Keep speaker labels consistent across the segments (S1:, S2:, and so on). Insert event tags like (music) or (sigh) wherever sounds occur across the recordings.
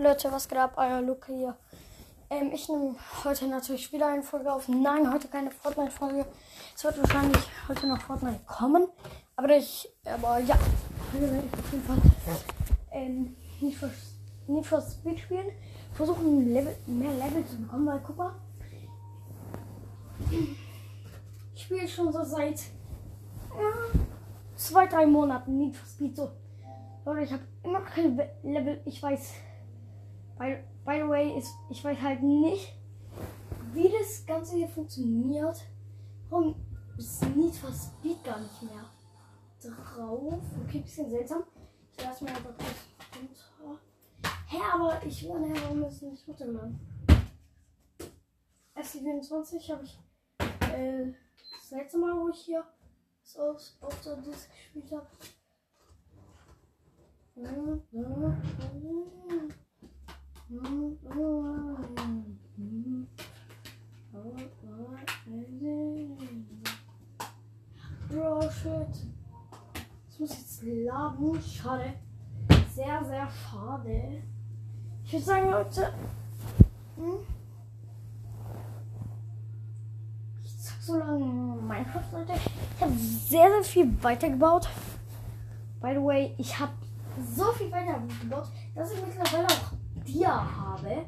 S1: Leute, was geht ab? Euer Luca hier. Ähm, ich nehme heute natürlich wieder eine Folge auf. Nein, heute keine Fortnite-Folge. Es wird wahrscheinlich heute noch Fortnite kommen. Aber ich, aber ja, heute werde ich auf jeden Fall ähm, nicht für, nicht für Speed spielen. Versuchen Level, mehr Level zu bekommen, weil guck mal. Ich spiele schon so seit ja, zwei, drei Monaten Need for Speed so. Leute, ich habe immer keine Level. Ich weiß By, by the way, ist, ich weiß halt nicht, wie das Ganze hier funktioniert. Warum ist Need for Speed gar nicht mehr drauf? Okay, bisschen seltsam. Ich lasse mal einfach kurz runter. Hä, aber ich nachher, warum ist es nicht runtergeladen? SC24 habe ich äh, das letzte Mal, wo ich hier so auf, auf der Disc gespielt habe. Bro, shit. Das muss jetzt laden. Schade. Sehr, sehr schade. Ich würde sagen, Leute. Hm? Ich sag so lange Minecraft, Leute. Ich habe sehr, sehr viel weitergebaut. By the way, ich habe so viel weitergebaut, dass ich mittlerweile auch Dia habe.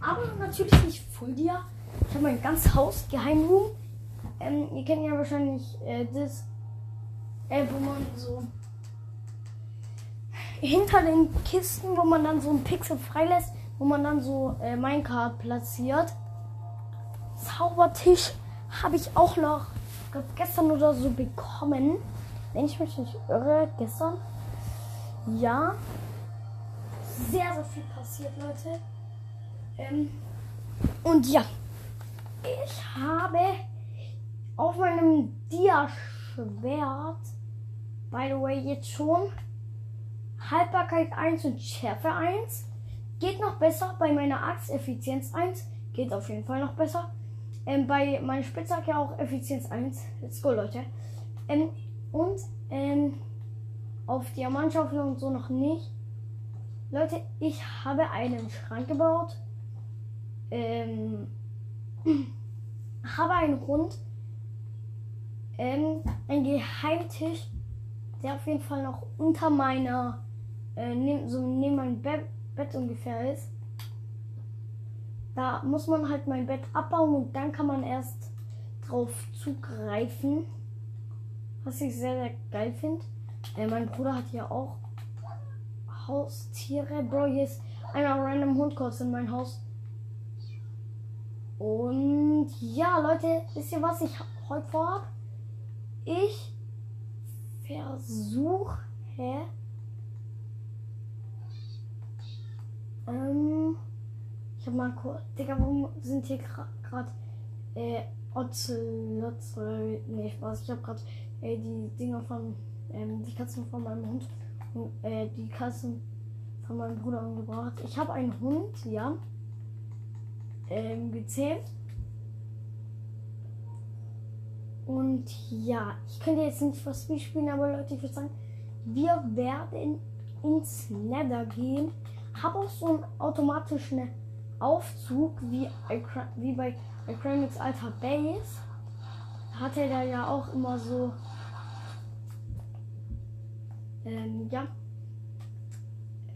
S1: Aber natürlich nicht Full Dia. Ich habe mein ganzes Haus, Geheimroom. Ähm, ihr kennt ja wahrscheinlich äh, das, äh, wo man so hinter den Kisten, wo man dann so ein Pixel freilässt, wo man dann so äh, Minecart platziert. Zaubertisch habe ich auch noch glaub, gestern oder so bekommen. Wenn ich mich nicht irre, gestern. Ja, sehr, sehr viel passiert, Leute. Ähm, und ja, ich habe auf meinem Dia-Schwert, by the way, jetzt schon Haltbarkeit 1 und Schärfe 1. Geht noch besser bei meiner Axt Effizienz 1. Geht auf jeden Fall noch besser. Ähm, bei meiner Spitzhacke auch Effizienz 1. Let's go, Leute. Ähm, und ähm, auf Diamantschaufel und so noch nicht. Leute, ich habe einen Schrank gebaut. Ähm, (clears throat) habe einen Hund. Ähm, ein Geheimtisch, der auf jeden Fall noch unter meiner, äh, neben, so neben meinem Be Bett ungefähr ist. Da muss man halt mein Bett abbauen und dann kann man erst drauf zugreifen. Was ich sehr, sehr geil finde. Äh, mein Bruder hat hier auch Haustiere. Bro, hier ist einmal random Hund kurz in mein Haus. Und ja, Leute, wisst ihr, was ich heute vorhab? Ich versuche. Ähm, ich hab mal kurz. Digga, warum sind hier gerade äh, oder. Nee, Spaß. Ich hab gerade äh, die Dinger von. Ähm, die Katzen von meinem Hund äh, die Kassen von meinem Bruder umgebracht. Ich habe einen Hund, ja, ähm, gezählt. Und ja, ich könnte jetzt nicht was Spiel spielen, aber Leute, ich würde sagen, wir werden ins Nether gehen. Habe auch so einen automatischen Aufzug wie, wie bei Acromix Alpha Base. Hatte er ja auch immer so ähm, ja.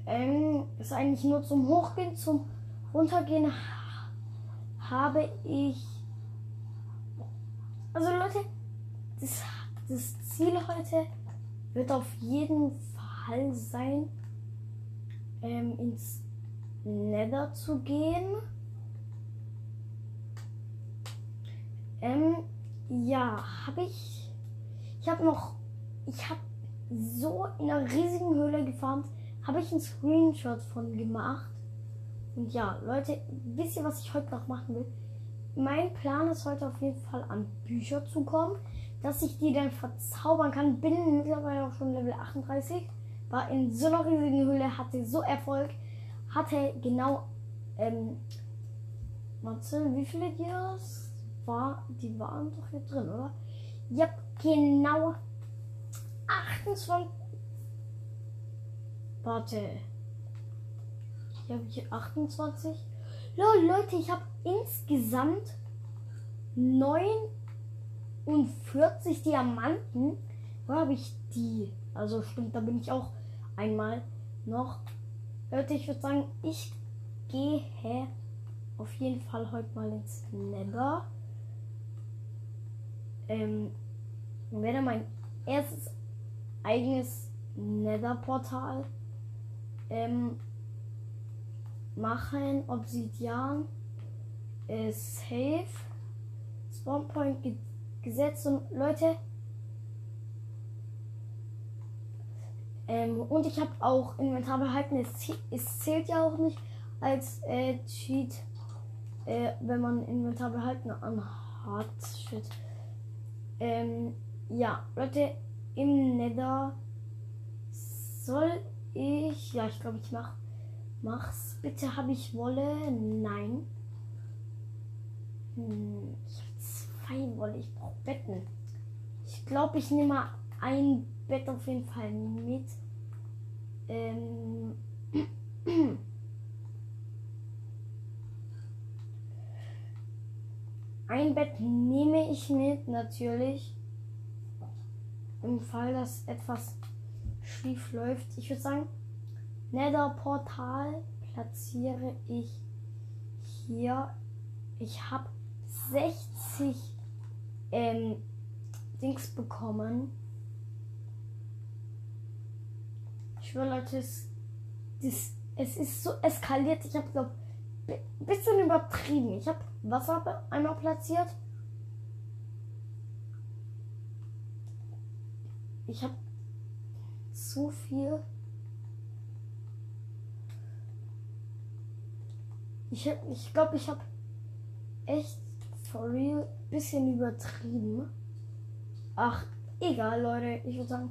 S1: Ähm, ist eigentlich nur zum Hochgehen, zum Runtergehen habe ich. Also Leute, das, das Ziel heute wird auf jeden Fall sein, ähm, ins Nether zu gehen. Ähm, ja, habe ich. Ich habe noch. Ich habe so in einer riesigen Höhle gefarmt. Habe ich einen Screenshot von gemacht. Und ja, Leute, wisst ihr, was ich heute noch machen will? Mein Plan ist heute auf jeden Fall an Bücher zu kommen, dass ich die dann verzaubern kann. Bin mittlerweile auch schon Level 38. War in so einer riesigen Höhle, hatte so Erfolg. Hatte genau, ähm, warte, wie viele Dias war? Die waren doch hier drin, oder? Ja, genau 28. Warte. Hier habe ich 28. Lol, Leute, ich habe insgesamt 49 Diamanten. Wo habe ich die? Also stimmt, da bin ich auch einmal noch. Leute, ich würde sagen, ich gehe auf jeden Fall heute mal ins Nether. Ähm, werde mein erstes eigenes Nether-Portal ähm, machen. Obsidian ist safe. Spawnpoint ge gesetzt und Leute. Ähm, und ich habe auch Inventar behalten. Es, es, zählt ja auch nicht als äh, Cheat, äh, wenn man Inventar behalten anhat. Shit. Ähm, ja, Leute, im Nether soll ich. Ja, ich glaube, ich mach, mach's. Bitte habe ich Wolle. Nein. Hm, ich habe zwei Wolle. Ich brauche Betten. Ich glaube, ich nehme mal ein Bett auf jeden Fall mit. Ähm. (clears throat) Ein Bett nehme ich mit, natürlich. Im Fall, dass etwas schief läuft. Ich würde sagen, Nether Portal platziere ich hier. Ich habe 60 ähm, Dings bekommen. Ich schwöre, Leute, es, das, es ist so eskaliert. Ich habe, glaube ein bisschen übertrieben. Ich habe Wasser einmal platziert. Ich habe so viel. Ich, ich glaube, ich habe echt for real bisschen übertrieben. Ach, egal, Leute. Ich würde sagen,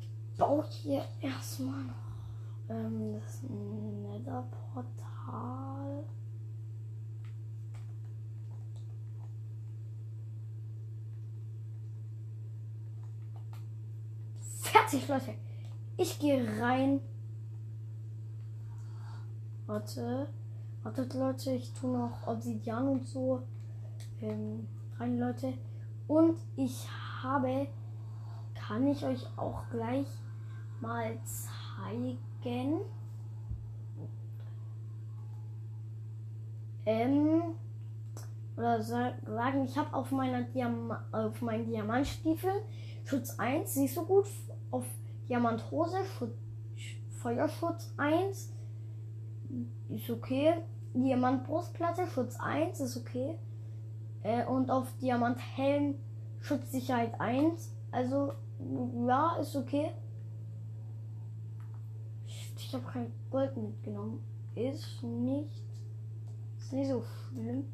S1: ich baue hier erstmal noch ähm, das Nether-Portal. Fertig, Leute. Ich gehe rein. Warte. Wartet, Leute. Ich tue noch Obsidian und so ähm, rein, Leute. Und ich habe, kann ich euch auch gleich mal zeigen. Ähm, oder sagen, ich habe auf meiner Diam auf meinen Diamantstiefel Schutz 1, siehst du gut, auf Diamanthose, Feuerschutz 1, ist okay. Diamantbrustplatte, Schutz 1, ist okay. Äh, und auf Diamanthelm Schutzsicherheit 1, also ja, ist okay. Ich habe kein Gold mitgenommen. Ist nicht, ist nicht so schlimm.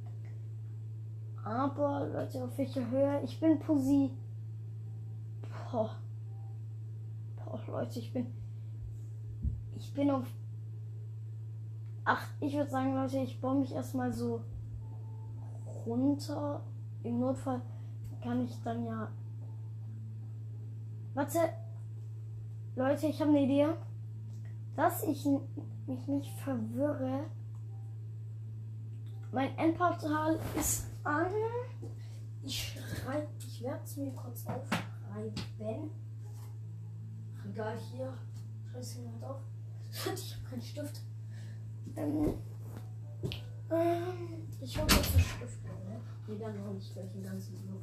S1: Aber Leute, auf welcher Höhe? Ich bin Pussy. Boah. Boah, Leute, ich bin. Ich bin auf. Ach, ich würde sagen, Leute, ich baue mich erstmal so runter. Im Notfall kann ich dann ja. Warte. Leute, ich habe eine Idee. Dass ich mich nicht verwirre. Mein Endportal ist an. Ich schreibe, ich werde es mir kurz aufschreiben Regal hier. Schreibe jemand auf. (laughs) Ich habe keinen Stift. Ähm, ähm, ich hoffe, dass ein Stift ne? Nee, dann noch nicht gleich den ganzen Block.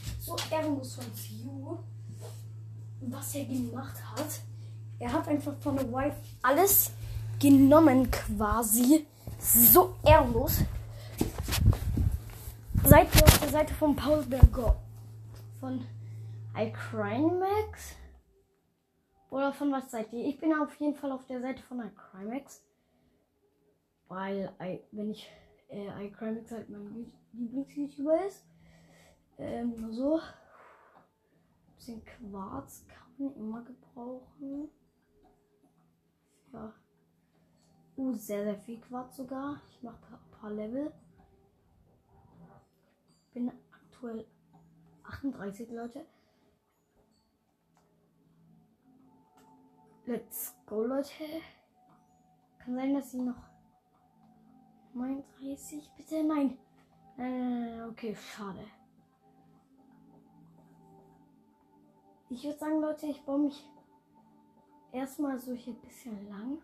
S1: So ehrenlos von Ziu. Was er gemacht hat. Er hat einfach von der Wife alles genommen quasi. So ehrenlos. Seid ihr auf der Seite von Paul Berger? Von iCrimex? Oder von was seid ihr? Ich bin auf jeden Fall auf der Seite von iCrimex. Weil, I, wenn ich äh, iCrimex halt mein Lieblings-YouTuber ist. Ähm, so. Ein bisschen Quarz kann man immer gebrauchen. Ja. Uh, sehr, sehr viel Quarz sogar. Ich mache ein paar Level. Bin aktuell 38 Leute. Let's go, Leute. Kann sein, dass sie noch 39, bitte nein. Äh, okay, schade. Ich würde sagen, Leute, ich baue mich erstmal so hier ein bisschen lang.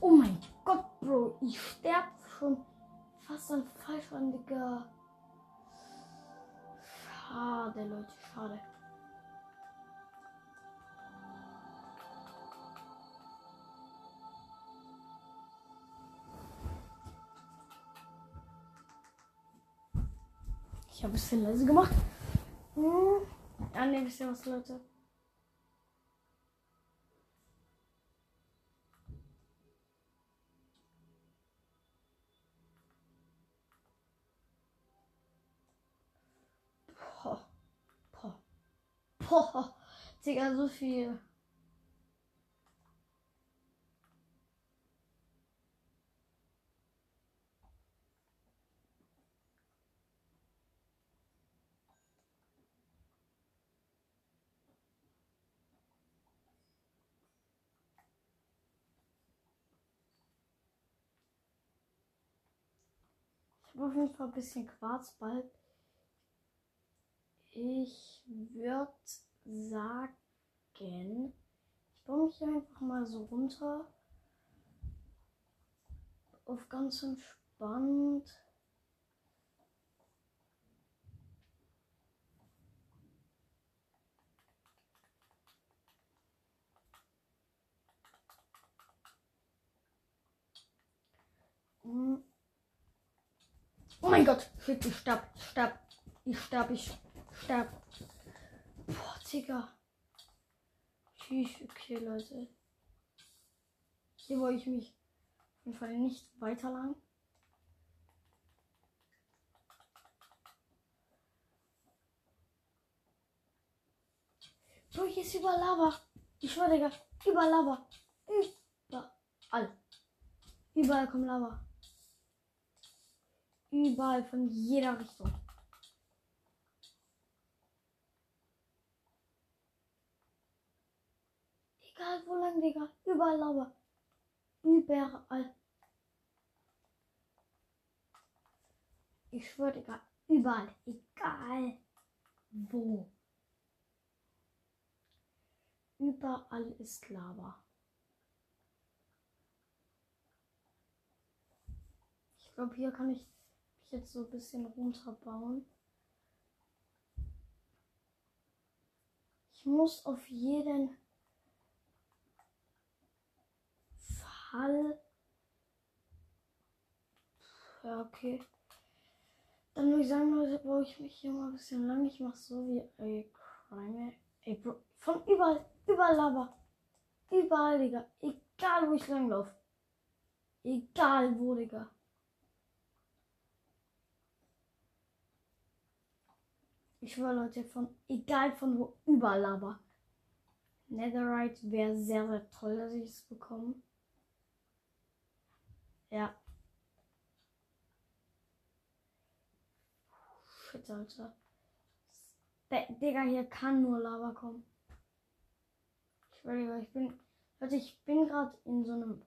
S1: Oh mein Gott, Bro, ich sterbe schon fast an falsch an, Digga. Schade, Leute, schade. Ich habe ein bisschen leise gemacht. Hm. Ja, ne, wisst ihr was, Leute? Boah. Boah. Boah. Digga, so viel. Ich auf jeden Fall ein bisschen Quarz bald. Ich würde sagen, ich baue mich einfach mal so runter. Auf ganz entspannt. Hm. Oh mein Gott. Shit, ich sterb, ich sterb, ich sterb, ich sterb. Boah, Digga. Tschüss, okay, Leute. Hier wollte ich mich auf jeden Fall nicht weiter lang. So, hier ist über Lava. Ich schwöre, Digga. Über Lava. Überall. Überall kommt Lava. Überall von jeder Richtung. Egal wo lang, Digga. Überall Lava. Überall. Ich schwöre, Digga. Überall. Egal wo. Überall ist Lava. Ich glaube, hier kann ich jetzt so ein bisschen runterbauen. Ich muss auf jeden Fall. Ja, okay. Dann würde ich sagen, Leute, baue ich mich hier mal ein bisschen lang. Ich mache so wie ey, Crime. Ey, Bro. Von überall, überall Lava. Überall, Digga. Egal, wo ich langlaufe. Egal wo, Digga. Ich schwöre, Leute, von egal von wo, überall Lava. Netherite wäre sehr, sehr toll, dass ich es bekomme. Ja. Shit, Alter. Digga, hier kann nur Lava kommen. Ich schwöre, ich bin. Leute, ich bin gerade in so einem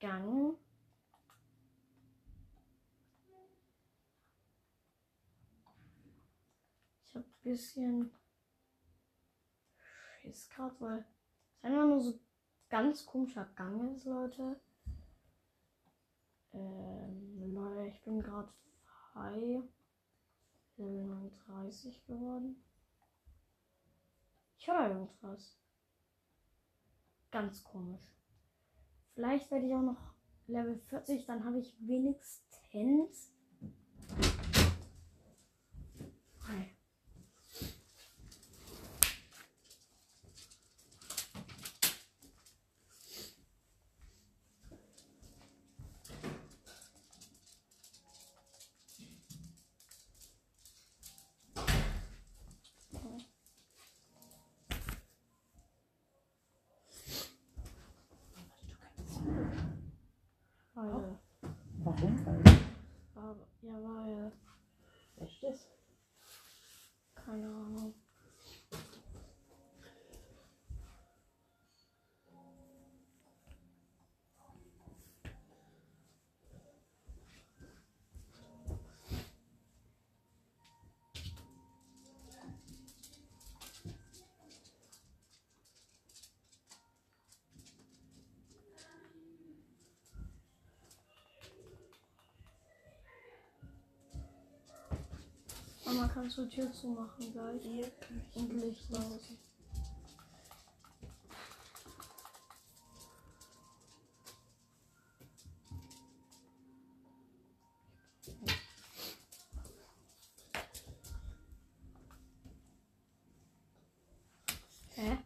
S1: Gang. Ein bisschen Schiss gerade, weil es einfach nur so ganz komischer Gang ist, Leute. Äh bin gerade frei. Level 39 geworden. Ich höre irgendwas. Ganz komisch. Vielleicht werde ich auch noch Level 40, dann habe ich wenigstens. Hi. Weil,
S2: Warum?
S1: aber, ja, weil,
S2: Echtes?
S1: keine Ahnung. Kannst du die Tür zumachen gleich?
S2: Hier.
S1: Und Licht aus. Hä?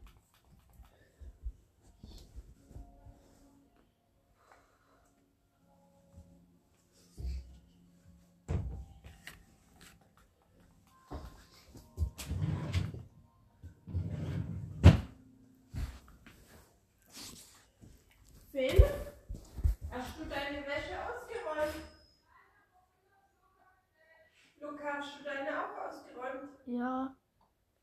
S2: Finn? Hast du deine Wäsche ausgeräumt? Luca, hast du deine auch ausgeräumt?
S1: Ja,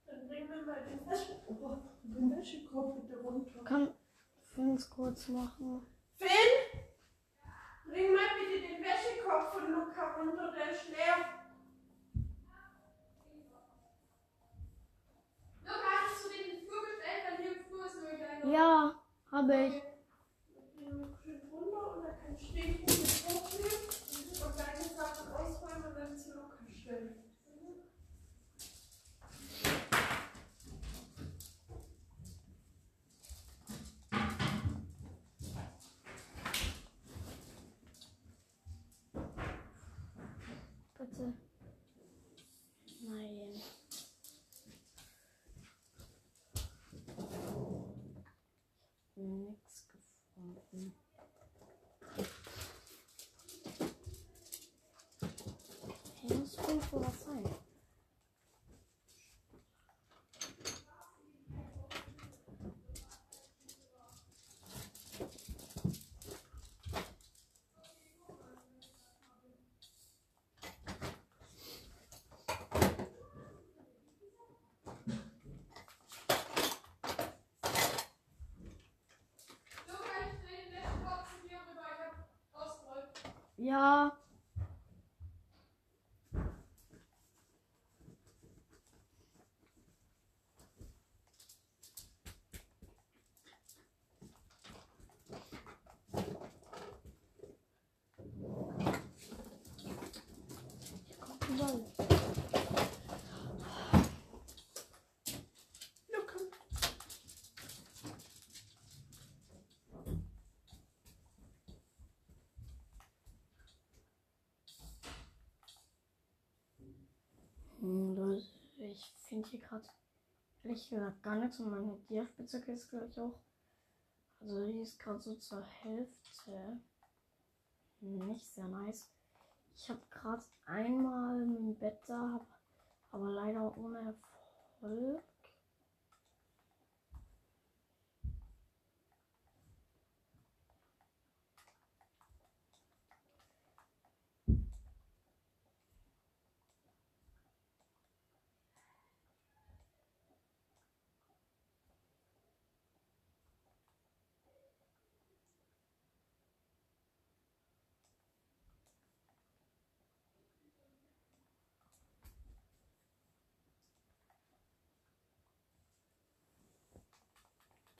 S2: Dann bring mir mal den, Wäsche oh, den Wäschekorb bitte runter.
S1: kann Fins kurz machen.
S2: Finn? Bring mal bitte den Wäschekorb von Luca runter, der ist leer.
S3: Luca, hast du den Flur bestellt? Weil hier im Flur ist nur ein kleiner.
S1: Ja, habe ich.
S2: Und den mit hochnehmen und deine Sachen ausräumen und dann zu Luca stellen.
S1: Bitte. Nein. Nix gefunden. Hey, muss irgendwo was sein.
S3: Luca, ich drehe den letzten Kopf zu dir rüber. Ich hab ausgerollt.
S1: Ja. Hier kommt ein Ball.
S2: Luca.
S1: Hm, Leute, ich finde hier gerade ehrlich gesagt gar nichts und meine Dia-Spitzhacke ist gleich auch. Also die ist gerade so zur Hälfte. Nicht sehr nice. Ich habe gerade einmal ein Bett da, aber leider ohne Erfolg.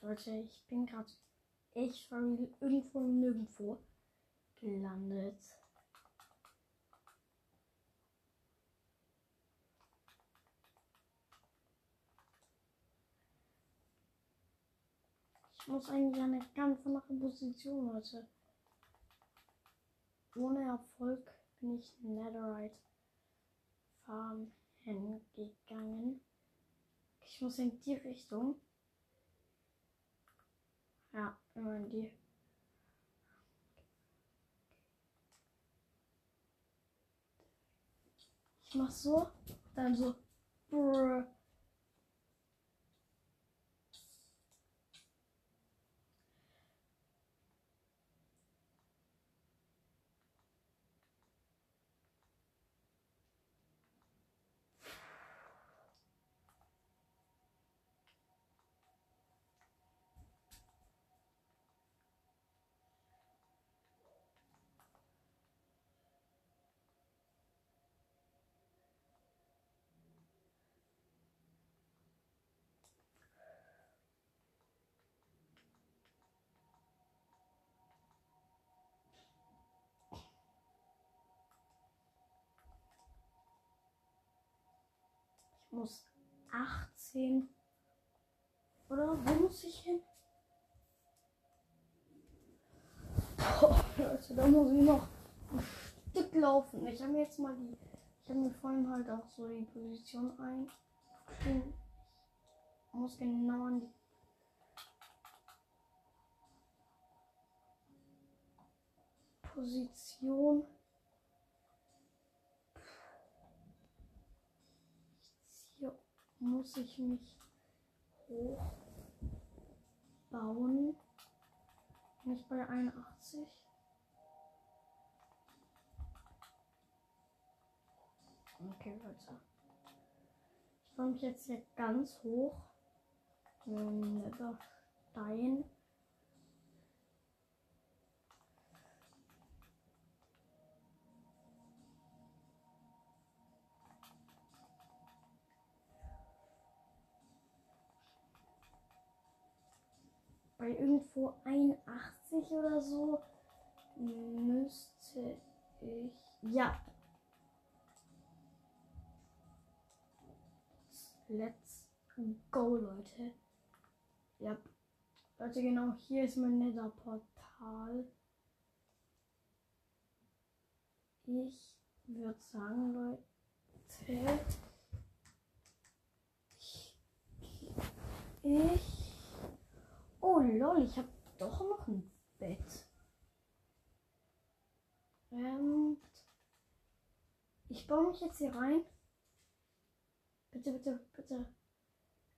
S1: Leute, ich bin gerade echt von irgendwo nirgendwo gelandet. Ich muss eigentlich an eine ganz andere Position, Leute. Ohne Erfolg bin ich Netherite Farm hingegangen. Ich muss in die Richtung. Ja, immer die. Ich mach so, dann so. Brr. Muss 18. Oder wo muss ich hin? Boah, Leute, da muss ich noch ein Stück laufen. Ich habe mir jetzt mal die. Ich habe mir vorhin halt auch so die Position eingeschrieben. Ich muss genau an die. Position. Hier muss ich mich hochbauen. Nicht bei 81. Okay, Leute. Ich mich jetzt hier ganz hoch. Netter Stein. Bei irgendwo 81 oder so müsste ich. Ja. Let's go, Leute. Ja. Leute, genau hier ist mein Nether-Portal. Ich würde sagen, Leute. Ich. ich Oh lol, ich habe doch noch ein Bett. Ähm, ich baue mich jetzt hier rein. Bitte, bitte, bitte.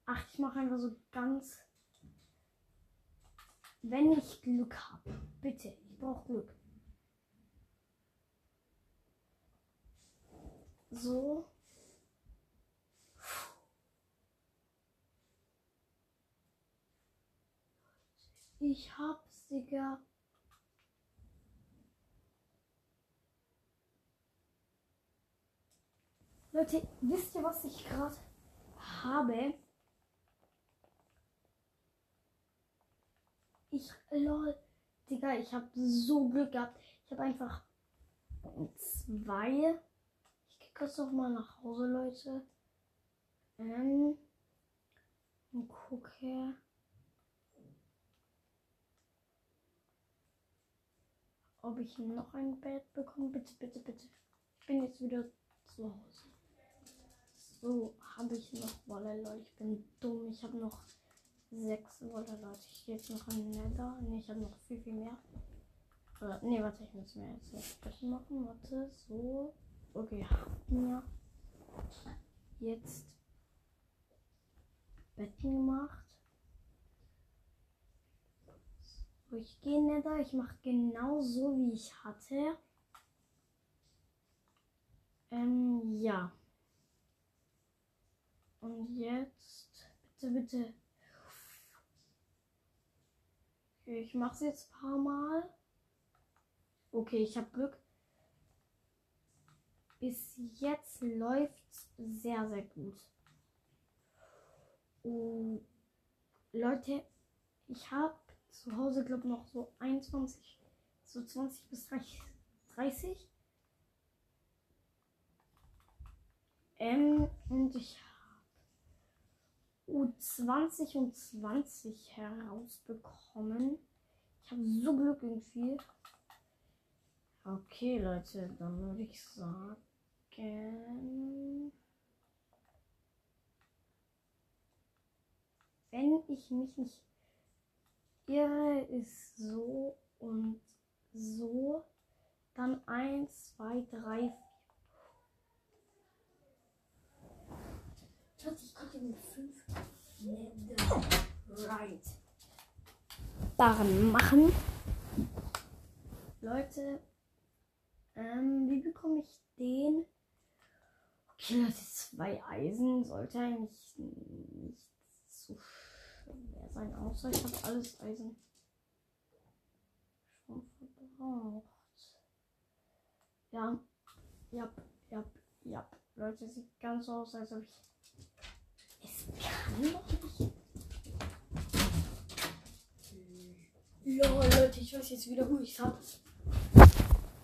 S1: Ach, ich mache einfach so ganz. Wenn ich Glück habe. Bitte, ich brauche Glück. So. Ich hab's, Digga. Leute, wisst ihr, was ich gerade habe? Ich, lol, Digga, ich habe so Glück gehabt. Ich habe einfach zwei. Ich gehe kurz noch mal nach Hause, Leute. Ähm, und gucke. Ob ich noch ein Bett bekomme. Bitte, bitte, bitte. Ich bin jetzt wieder zu Hause. So, habe ich noch Wolle, Leute. Ich bin dumm. Ich habe noch sechs Wolle, Leute. Ich gehe jetzt noch an Nether. Ne, ich habe noch viel, viel mehr. Oder, nee, warte, ich muss mir jetzt das Betten machen. Warte, so. Okay, ja. Jetzt Betten gemacht. Ich gehe Nether. Ich mache genau so, wie ich hatte. Ähm, ja. Und jetzt, bitte, bitte. Okay, ich mache es jetzt ein paar Mal. Okay, ich habe Glück. Bis jetzt läuft sehr, sehr gut. Oh, Leute, ich habe zu Hause, glaube noch so 21, so 20 bis 30. Ähm, und ich habe U20 und 20 herausbekommen. Ich habe so Glück irgendwie. Okay, Leute, dann würde ich sagen. Wenn ich mich nicht irre, ist so und so. Dann 1, 2, 3, 4. Ich konnte mit 5 Right. Barren machen. Leute, ähm, wie bekomme ich den? Okay, das ist zwei Eisen. Sollte eigentlich nicht so sein, außer ich habe alles Eisen schon verbraucht. Ja, ja, ja, ja. Leute, sieht ganz so aus, als ob ich. Es kann doch nicht. Ja, Leute, ich weiß jetzt wieder, wo ich habe.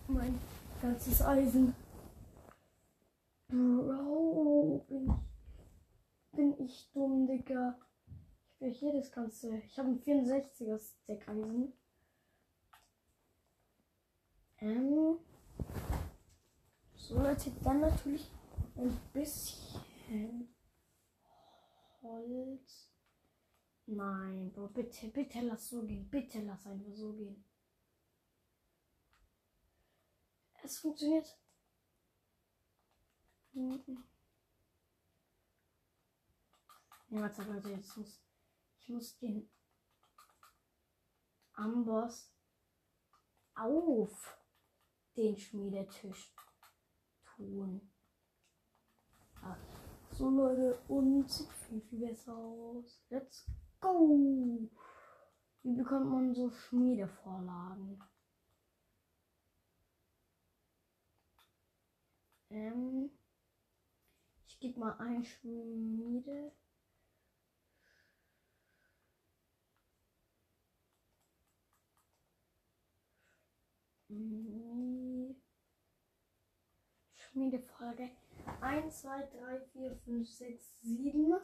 S1: Mein ganzes Eisen. Bro, bin ich, bin ich dumm, Digga. Will hier das Ganze. Ich habe ein 64er Stack Eisen. Ähm. So, Leute, dann natürlich ein bisschen Holz. Nein, Bro, bitte, bitte lass so gehen. Bitte lass einfach so gehen. Es funktioniert. Mhm. Ja, warte, Leute, jetzt muss muss den Amboss auf den Schmiedetisch tun. Ah, so Leute, und sieht viel, viel besser aus. Let's go! Wie bekommt man so Schmiedevorlagen? Ähm, ich gebe mal ein Schmiede. Schmiedefolge 1, 2, 3, 4, 5, 6, 7.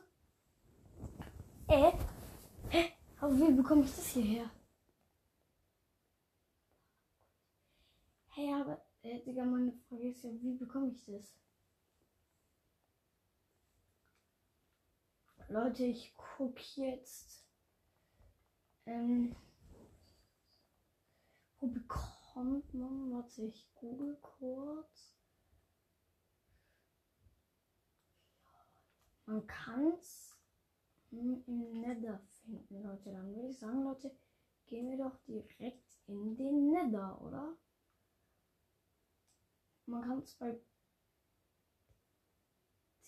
S1: Äh? Hä? Aber wie bekomme ich das hierher? Hey, aber, äh, Digga, meine Frage ist ja, wie bekomme ich das? Leute, ich gucke jetzt. Ähm, wo bekommt man? Warte, ich google kurz. Man kann es im Nether finden, Leute. Dann würde ich sagen, Leute, gehen wir doch direkt in den Nether, oder? Man kann es bei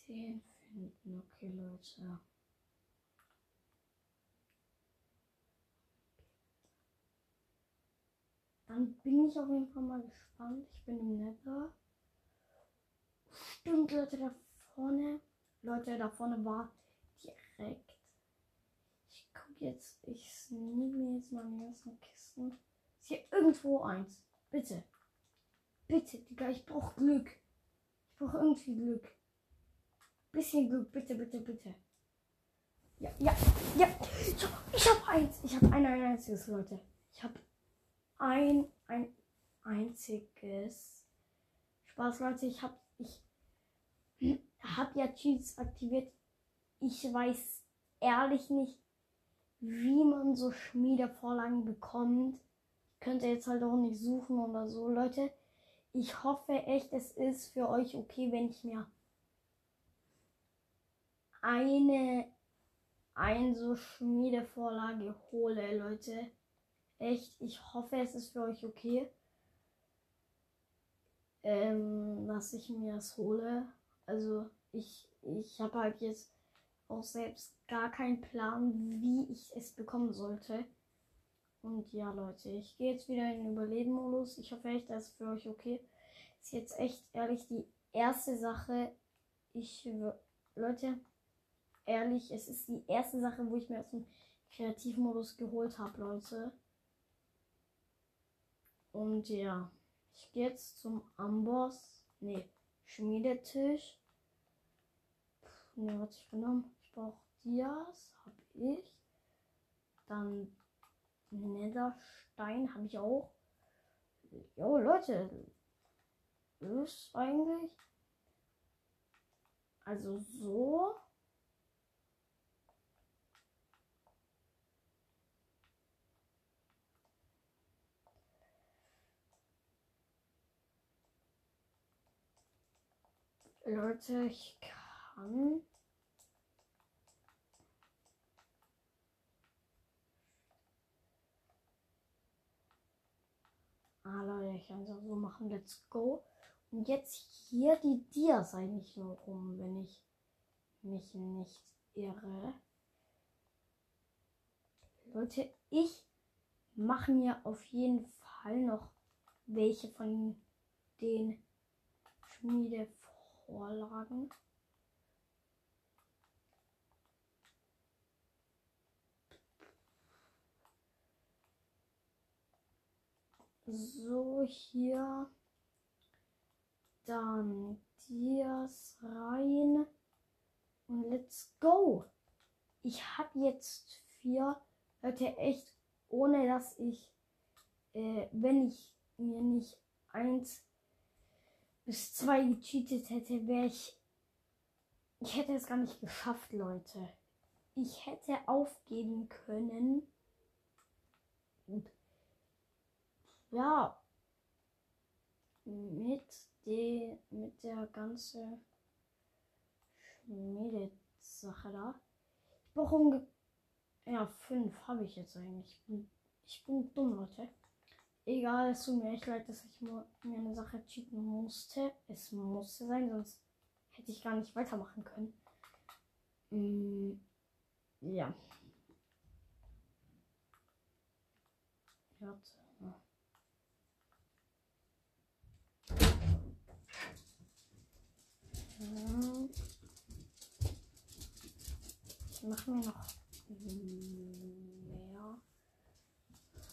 S1: 10 finden. Okay, Leute. Dann bin ich auf jeden Fall mal gespannt. Ich bin im Nether. Stimmt, Leute, da vorne. Leute, da vorne war direkt. Ich gucke jetzt. Ich sneak mir jetzt meine ganzen Kisten. Ist hier irgendwo eins? Bitte. Bitte, Digga, ich brauche Glück. Ich brauche irgendwie Glück. Bisschen Glück, bitte, bitte, bitte. Ja, ja, ja. Ich ich hab eins. Ich habe ein, ein einziges, Leute. Ich habe ein, ein einziges. Spaß, Leute. Ich habe ich habe ja Cheats aktiviert. Ich weiß ehrlich nicht, wie man so Schmiedevorlagen bekommt. Ich könnte jetzt halt auch nicht suchen oder so, Leute. Ich hoffe echt, es ist für euch okay, wenn ich mir eine, ein so Schmiedevorlage hole, Leute. Echt, ich hoffe, es ist für euch okay, ähm, dass ich mir das hole. Also ich, ich habe halt jetzt auch selbst gar keinen Plan, wie ich es bekommen sollte. Und ja, Leute, ich gehe jetzt wieder in den Überleben-Modus. Ich hoffe echt, das ist für euch okay. Ist jetzt echt ehrlich die erste Sache. Ich, Leute, ehrlich, es ist die erste Sache, wo ich mir aus dem Kreativmodus geholt habe, Leute. Und ja, ich gehe jetzt zum Amboss. Nee, Schmiedetisch. Ne, was ich genommen? Ich brauche Dias habe ich. Dann Netherstein habe ich auch. Jo, Leute. Ist eigentlich. Also so. Leute, ich kann. Ah, Leute, ich kann es auch so machen. Let's go. Und jetzt hier die Dias eigentlich nur rum, wenn ich mich nicht irre. Leute, ich mache mir auf jeden Fall noch welche von den Schmiedevorlagen. So, hier. Dann Dias rein. Und let's go. Ich habe jetzt vier. Leute, echt, ohne dass ich, äh, wenn ich mir nicht eins bis zwei gecheatet hätte, wäre ich. Ich hätte es gar nicht geschafft, Leute. Ich hätte aufgeben können. Ja, mit, de, mit der ganzen Schmiedesache da. Ich brauche. Ja, fünf habe ich jetzt eigentlich. Ich bin, ich bin dumm, Leute. Egal, es tut mir echt leid, dass ich mir eine Sache cheaten musste. Es musste sein, sonst hätte ich gar nicht weitermachen können. Mm, ja. Warte. Ich mache mir noch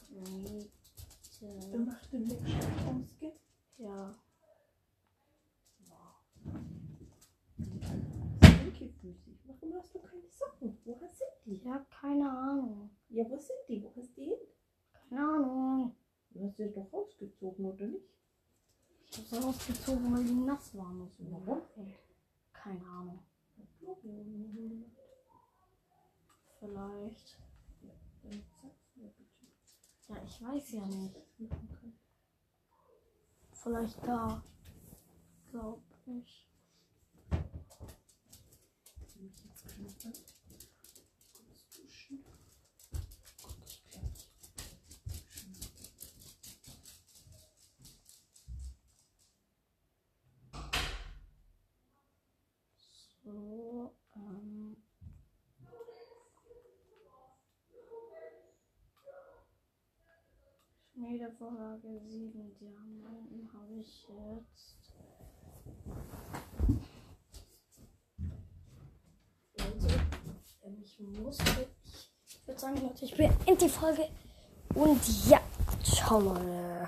S1: mehr.
S4: Den Mitschnitt ausgehen.
S1: Ja.
S4: Warum hast du keine Socken? Wo hast du die?
S1: Ja, keine Ahnung.
S4: Ja, wo sind die? Wo hast du die hin?
S1: Keine Ahnung.
S4: Du hast sie doch rausgezogen, oder nicht?
S1: Ich habe sie rausgezogen, weil die nass waren so.
S4: Warum?
S1: Keine Ahnung. Vielleicht. Ja, ich weiß ja nicht.
S4: was ich machen kann.
S1: Vielleicht da. Glaub ich.
S4: Jetzt knabbern. Kurz duschen. Guck ich gleich.
S1: So. Ähm. Schmiedevorlage 7 Diamanten habe ich jetzt. Leute, ähm, ich muss. Ich würde sagen, Leute, ich beende die Folge. Und ja, ciao, Leute.